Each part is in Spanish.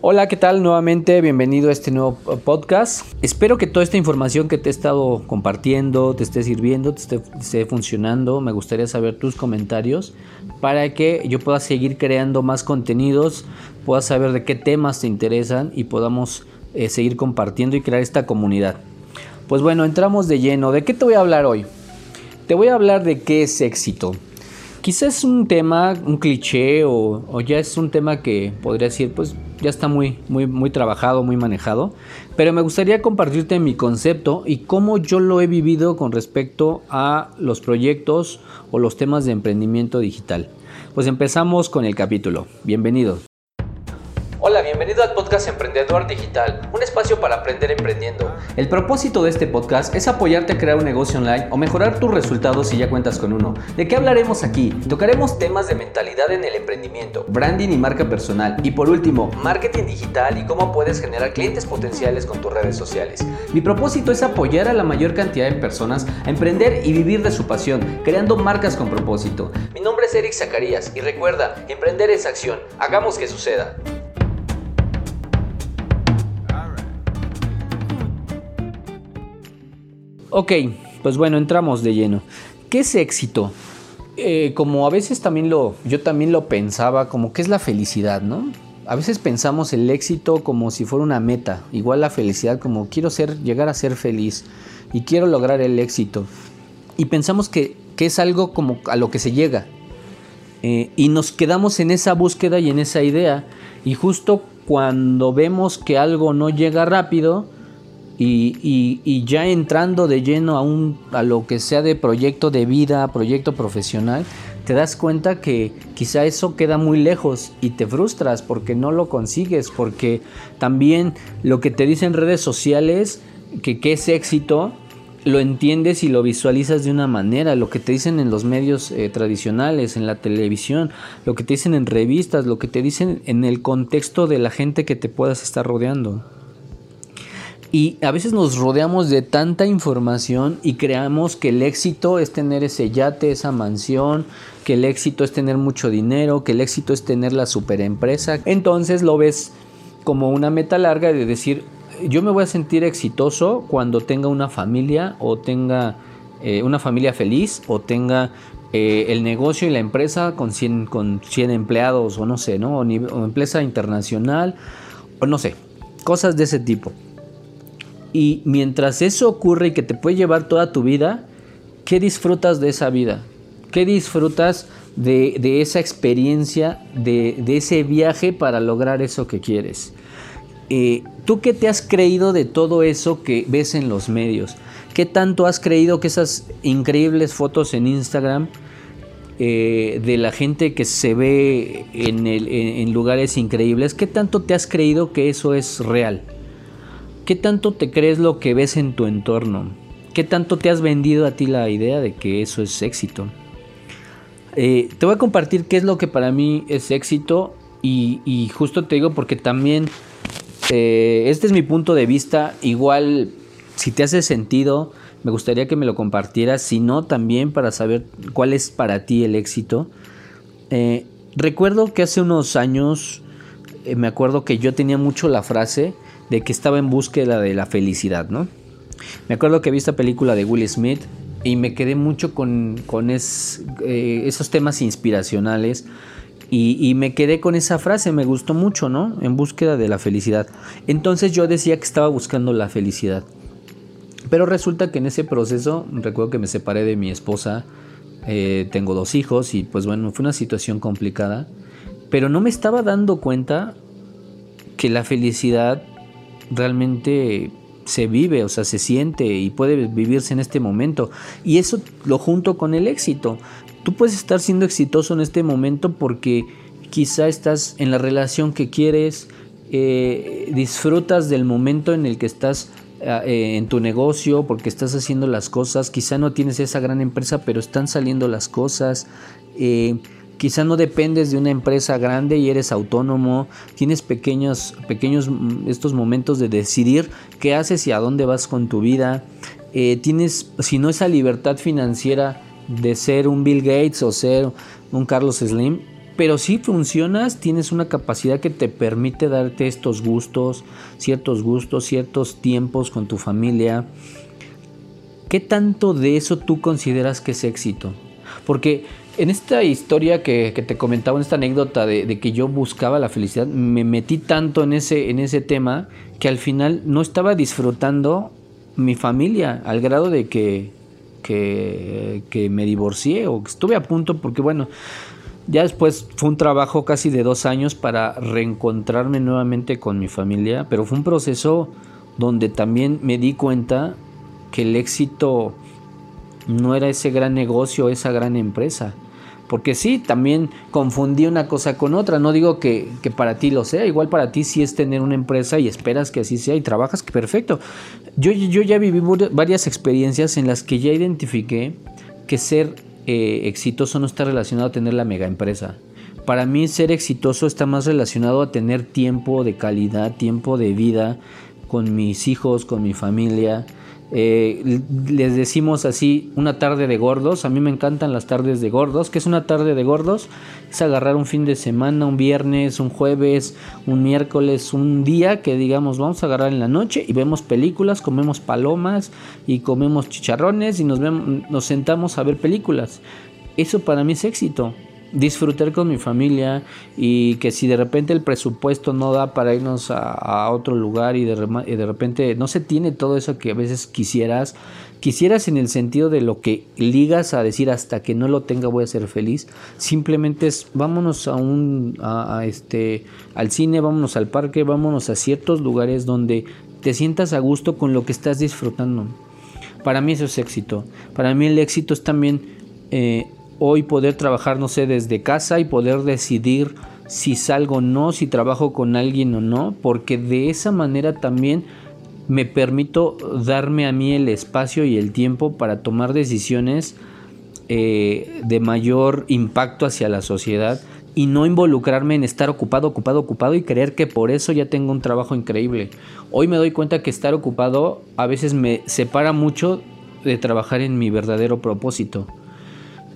Hola, ¿qué tal? Nuevamente, bienvenido a este nuevo podcast. Espero que toda esta información que te he estado compartiendo te esté sirviendo, te esté, funcionando. Me gustaría saber tus comentarios para que yo pueda seguir creando más contenidos, pueda saber de qué temas te interesan y podamos eh, seguir compartiendo y crear esta comunidad. Pues bueno, entramos de lleno. ¿De qué te voy a hablar hoy? Te voy a hablar de qué es éxito. Quizás es un tema, un cliché o, ya es un tema que podría decir, pues ya está muy, muy, muy trabajado, muy manejado. Pero me gustaría compartirte mi concepto y cómo yo lo he vivido con respecto a los proyectos o los temas de emprendimiento digital. Pues empezamos con el capítulo. Bienvenidos. Bienvenido al podcast Emprendedor Digital, un espacio para aprender emprendiendo. El propósito de este podcast es apoyarte a crear un negocio online o mejorar tus resultados si ya cuentas con uno. ¿De qué hablaremos aquí? Tocaremos temas de mentalidad en el emprendimiento, branding y marca personal y por último, marketing digital y cómo puedes generar clientes potenciales con tus redes sociales. Mi propósito es apoyar a la mayor cantidad de personas a emprender y vivir de su pasión, creando marcas con propósito. Mi nombre es Eric Zacarías y recuerda, emprender es acción. Hagamos que suceda. Ok, pues bueno, entramos de lleno. ¿Qué es éxito? Eh, como a veces también lo, yo también lo pensaba, como qué es la felicidad, ¿no? A veces pensamos el éxito como si fuera una meta, igual la felicidad como quiero ser, llegar a ser feliz y quiero lograr el éxito. Y pensamos que, es algo como a lo que se llega. Eh, y nos quedamos en esa búsqueda y en esa idea. Y justo cuando vemos que algo no llega rápido, y, ya entrando de lleno a, un, a lo que sea de proyecto de vida, proyecto profesional, te das cuenta que quizá eso queda muy lejos y te frustras porque no lo consigues, porque también lo que te dicen redes sociales, que, es éxito, lo entiendes y lo visualizas de una manera, lo que te dicen en los medios eh, tradicionales, en la televisión, lo que te dicen en revistas, lo que te dicen en el contexto de la gente que te puedas estar rodeando. Y a veces nos rodeamos de tanta información y creamos que el éxito es tener ese yate, esa mansión, que el éxito es tener mucho dinero, que el éxito es tener la superempresa. Entonces lo ves como una meta larga de decir, yo me voy a sentir exitoso cuando tenga una familia o tenga eh, una familia feliz o tenga eh, el negocio y la empresa con 100, con 100 empleados o no sé, ¿no? O, o empresa internacional o no sé, cosas de ese tipo. Y mientras eso ocurre y que te puede llevar toda tu vida, ¿qué disfrutas de esa vida? ¿Qué disfrutas de, esa experiencia, de, ese viaje para lograr eso que quieres? Eh, ¿Tú qué te has creído de todo eso que ves en los medios? ¿Qué tanto has creído que esas increíbles fotos en Instagram eh, de la gente que se ve en lugares increíbles, qué tanto te has creído que eso es real? ¿Qué tanto te crees lo que ves en tu entorno? ¿Qué tanto te has vendido a ti la idea de que eso es éxito? Eh, te voy a compartir qué es lo que para mí es éxito y, justo te digo porque también eh, este es mi punto de vista. Igual, si te hace sentido, me gustaría que me lo compartieras. Si no, también para saber cuál es para ti el éxito. Eh, recuerdo que hace unos años, me acuerdo que yo tenía mucho la frase de que estaba en búsqueda de la felicidad, ¿no? Me acuerdo que vi esta película de Will Smith y me quedé mucho con, eh, esos temas inspiracionales y, me quedé con esa frase, me gustó mucho, ¿no? En búsqueda de la felicidad. Entonces yo decía que estaba buscando la felicidad. Pero resulta que en ese proceso, recuerdo que me separé de mi esposa, eh, tengo dos hijos y pues bueno, fue una situación complicada. Pero no me estaba dando cuenta que la felicidad realmente se vive, o sea, se siente y puede vivirse en este momento. Y eso lo junto con el éxito. Tú puedes estar siendo exitoso en este momento porque quizá estás en la relación que quieres, eh, disfrutas del momento en el que estás eh, en tu negocio porque estás haciendo las cosas, quizá no tienes esa gran empresa, pero están saliendo las cosas. Eh, Quizá no dependes de una empresa grande y eres autónomo, tienes pequeños, pequeños mm, estos momentos de decidir qué haces y a dónde vas con tu vida. Eh, tienes, si no esa libertad financiera de ser un Bill Gates o ser un Carlos Slim, pero si funcionas, tienes una capacidad que te permite darte estos gustos, ciertos gustos, ciertos tiempos con tu familia. ¿Qué tanto de eso tú consideras que es éxito? Porque en esta historia que, te comentaba, en esta anécdota de, que yo buscaba la felicidad, me metí tanto en ese, en ese tema que al final no estaba disfrutando mi familia al grado de que, que, que me divorcié o que estuve a punto porque bueno, ya después fue un trabajo casi de dos años para reencontrarme nuevamente con mi familia, pero fue un proceso donde también me di cuenta que el éxito no era ese gran negocio, esa gran empresa. Porque sí, también confundí una cosa con otra. No digo que, para ti lo sea. Igual para ti sí es tener una empresa y esperas que así sea y trabajas, que perfecto. Yo, yo ya viví varias experiencias en las que ya identifiqué que ser eh, exitoso no está relacionado a tener la mega empresa. Para mí ser exitoso está más relacionado a tener tiempo de calidad, tiempo de vida con mis hijos, con mi familia, eh, les decimos así una tarde de gordos. A mí me encantan las tardes de gordos. ¿Qué es una tarde de gordos? Es agarrar un fin de semana, un viernes, un jueves, un miércoles, un día que digamos vamos a agarrar en la noche y vemos películas, comemos palomas y comemos chicharrones y nos, vemos, nos sentamos a ver películas. Eso para mí es éxito disfrutar con mi familia y que si de repente el presupuesto no da para irnos a, otro lugar y de, de, repente no se tiene todo eso que a veces quisieras, quisieras en el sentido de lo que ligas a decir hasta que no lo tenga voy a ser feliz, simplemente es vámonos a un a, este al cine, vámonos al parque, vámonos a ciertos lugares donde te sientas a gusto con lo que estás disfrutando. Para mí eso es éxito. Para mí el éxito es también eh, hoy poder trabajar, no sé, desde casa y poder decidir si salgo o no, si trabajo con alguien o no, porque de esa manera también me permito darme a mí el espacio y el tiempo para tomar decisiones eh, de mayor impacto hacia la sociedad y no involucrarme en estar ocupado, ocupado, ocupado y creer que por eso ya tengo un trabajo increíble. Hoy me doy cuenta que estar ocupado a veces me separa mucho de trabajar en mi verdadero propósito.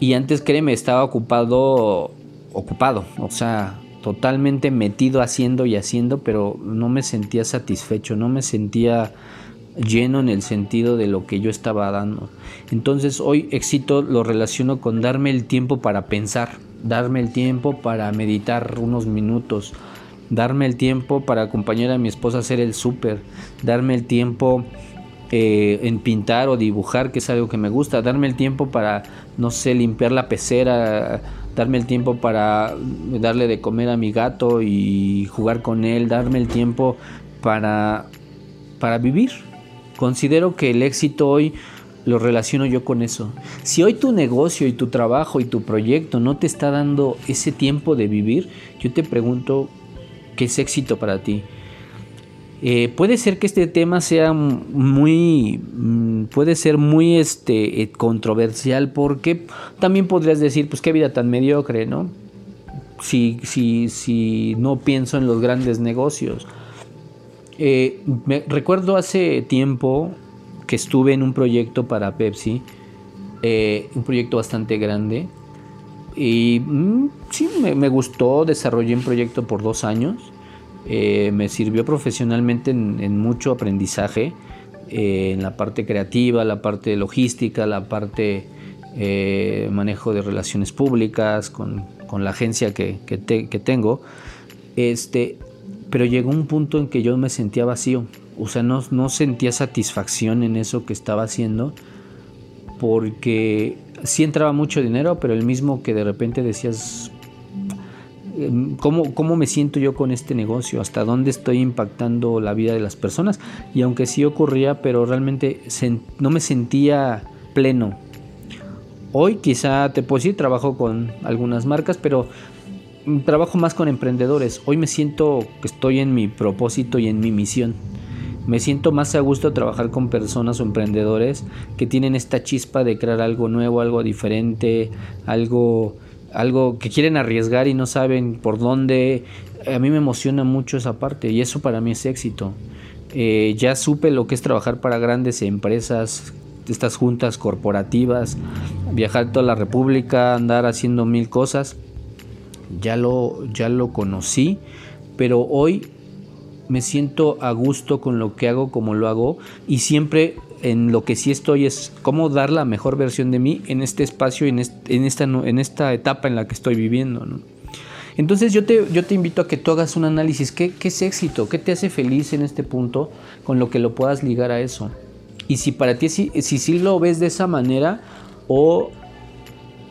Y antes, créeme, estaba ocupado, ocupado, o sea, totalmente metido haciendo y haciendo, pero no me sentía satisfecho, no me sentía lleno en el sentido de lo que yo estaba dando. Entonces hoy éxito lo relaciono con darme el tiempo para pensar, darme el tiempo para meditar unos minutos, darme el tiempo para acompañar a mi esposa a hacer el súper, darme el tiempo eh, en pintar o dibujar, que es algo que me gusta, darme el tiempo para, no sé, limpiar la pecera, darme el tiempo para darle de comer a mi gato y jugar con él, darme el tiempo para, para vivir. Considero que el éxito hoy lo relaciono yo con eso. Si hoy tu negocio y tu trabajo y tu proyecto no te está dando ese tiempo de vivir, yo te pregunto, ¿qué es éxito para ti? Eh, puede ser que este tema sea muy, mm, puede ser muy este, eh, controversial porque también podrías decir, pues qué vida tan mediocre, ¿no? Si, si, si no pienso en los grandes negocios. Eh, me, recuerdo hace tiempo que estuve en un proyecto para Pepsi, un proyecto bastante grande, y mm, sí, me, me gustó, desarrollé un proyecto por dos años eh, me sirvió profesionalmente en, mucho aprendizaje, eh, en la parte creativa, la parte logística, la parte eh, manejo de relaciones públicas con, la agencia que, tengo. Este, pero llegó un punto en que yo me sentía vacío, o sea, no, no sentía satisfacción en eso que estaba haciendo, porque sí entraba mucho dinero, pero el mismo que de repente decías, ¿Cómo, ¿Cómo me siento yo con este negocio? ¿Hasta dónde estoy impactando la vida de las personas? Y aunque sí ocurría, pero realmente no me sentía pleno. Hoy quizá te puedo decir, trabajo con algunas marcas, pero trabajo más con emprendedores. Hoy me siento que estoy en mi propósito y en mi misión. Me siento más a gusto trabajar con personas o emprendedores que tienen esta chispa de crear algo nuevo, algo diferente, algo algo que quieren arriesgar y no saben por dónde. A mí me emociona mucho esa parte y eso para mí es éxito. Eh, ya supe lo que es trabajar para grandes empresas, estas juntas corporativas, viajar toda la República, andar haciendo mil cosas. ya lo, ya lo conocí, pero hoy me siento a gusto con lo que hago, como lo hago, y siempre en lo que sí estoy es cómo dar la mejor versión de mí en este espacio, en, en, esta, en esta etapa en la que estoy viviendo. Entonces yo te, yo te invito a que tú hagas un análisis, ¿qué, ¿qué es éxito? ¿Qué te hace feliz en este punto con lo que lo puedas ligar a eso? Y si para ti, si, si, si lo ves de esa manera o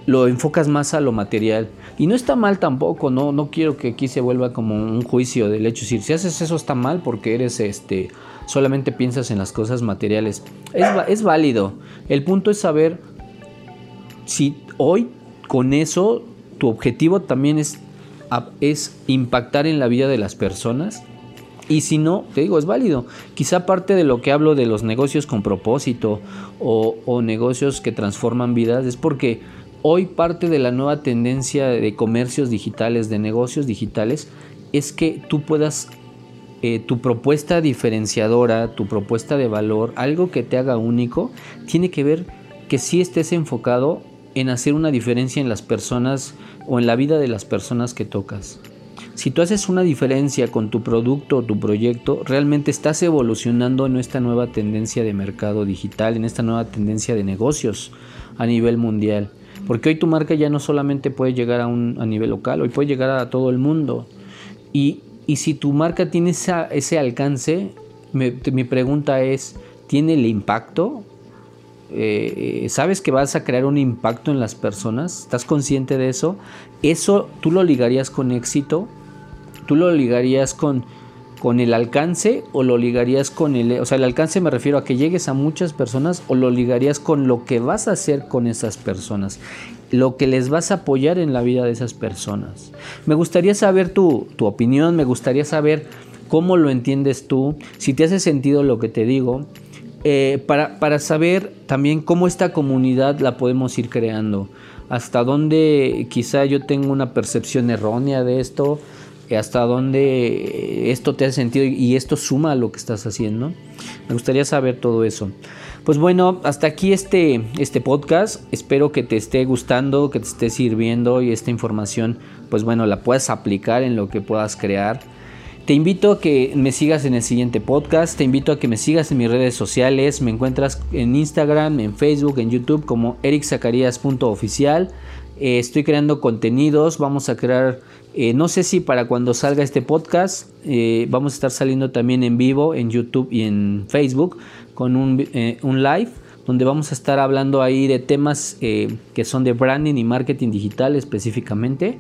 lo enfocas más a lo material. Y no está mal tampoco, no, no quiero que aquí se vuelva como un juicio del hecho. Si, si haces eso está mal porque eres este solamente piensas en las cosas materiales. Es, es válido. El punto es saber si hoy con eso tu objetivo también es, es impactar en la vida de las personas. Y si no, te digo, es válido. Quizá parte de lo que hablo de los negocios con propósito o, o negocios que transforman vidas es porque hoy parte de la nueva tendencia de comercios digitales, de negocios digitales, es que tú puedas eh, tu propuesta diferenciadora, tu propuesta de valor, algo que te haga único, tiene que ver que si estés enfocado en hacer una diferencia en las personas o en la vida de las personas que tocas. Si tú haces una diferencia con tu producto o tu proyecto, realmente estás evolucionando en esta nueva tendencia de mercado digital, en esta nueva tendencia de negocios a nivel mundial. Porque hoy tu marca ya no solamente puede llegar a, un, a nivel local, hoy puede llegar a todo el mundo. Y y si tu marca tiene ese alcance, mi pregunta es, ¿tiene el impacto? Eh, ¿Sabes que vas a crear un impacto en las personas? ¿Estás consciente de eso? ¿Eso tú lo ligarías con éxito? ¿Tú lo ligarías con, con el alcance o lo ligarías con el... O sea, el alcance me refiero a que llegues a muchas personas o lo ligarías con lo que vas a hacer con esas personas lo que les vas a apoyar en la vida de esas personas. Me gustaría saber tu, opinión, me gustaría saber cómo lo entiendes tú, si te hace sentido lo que te digo, eh, para, para, saber también cómo esta comunidad la podemos ir creando, hasta dónde quizá yo tengo una percepción errónea de esto, hasta dónde esto te hace sentido y esto suma a lo que estás haciendo. Me gustaría saber todo eso. Pues bueno, hasta aquí este, este podcast. Espero que te esté gustando, que te esté sirviendo y esta información, pues bueno, la puedas aplicar en lo que puedas crear. Te invito a que me sigas en el siguiente podcast, te invito a que me sigas en mis redes sociales, me encuentras en Instagram, en Facebook, en YouTube como ericzacarias.oficial. Eh, estoy creando contenidos, vamos a crear, eh, no sé si para cuando salga este podcast, eh, vamos a estar saliendo también en vivo en YouTube y en Facebook con un, eh, un live donde vamos a estar hablando ahí de temas que son de branding y marketing digital específicamente.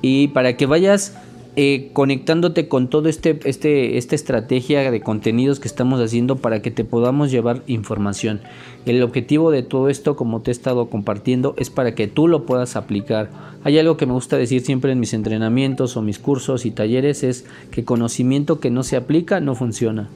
Y para que vayas eh, conectándote con todo este, este, esta estrategia de contenidos que estamos haciendo para que te podamos llevar información. El objetivo de todo esto, como te he estado compartiendo, es para que tú lo puedas aplicar. Hay algo que me gusta decir siempre en mis entrenamientos o mis cursos y talleres, es que conocimiento que no se aplica no funciona.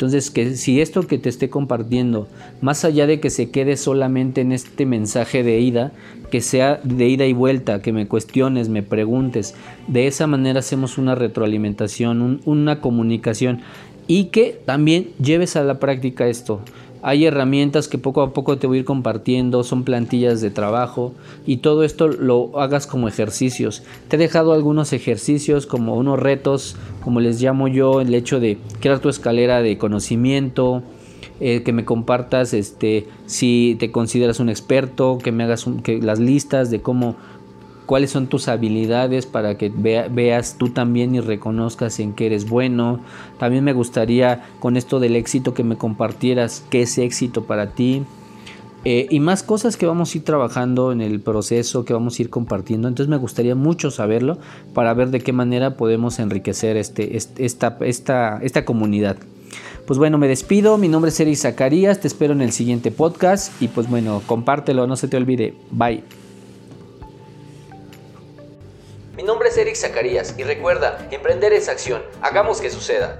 Entonces, que si esto que te esté compartiendo, más allá de que se quede solamente en este mensaje de ida, que sea de ida y vuelta, que me cuestiones, me preguntes, de esa manera hacemos una retroalimentación, una comunicación y que también lleves a la práctica esto. Hay herramientas que poco a poco te voy a ir compartiendo, son plantillas de trabajo y todo esto lo hagas como ejercicios. Te he dejado algunos ejercicios como unos retos, como les llamo yo, el hecho de crear tu escalera de conocimiento, eh, que me compartas este, si te consideras un experto, que me hagas las listas de cómo cuáles son tus habilidades para que veas tú también y reconozcas en qué eres bueno. También me gustaría con esto del éxito que me compartieras qué es éxito para ti. Eh, y más cosas que vamos a ir trabajando en el proceso, que vamos a ir compartiendo. Entonces me gustaría mucho saberlo para ver de qué manera podemos enriquecer este, esta, esta, esta comunidad. Pues bueno, me despido. Mi nombre es Eric Zacarías. Te espero en el siguiente podcast. Y pues bueno, compártelo, no se te olvide. Bye. Mi nombre es Eric Zacarías y recuerda, emprender es acción, hagamos que suceda.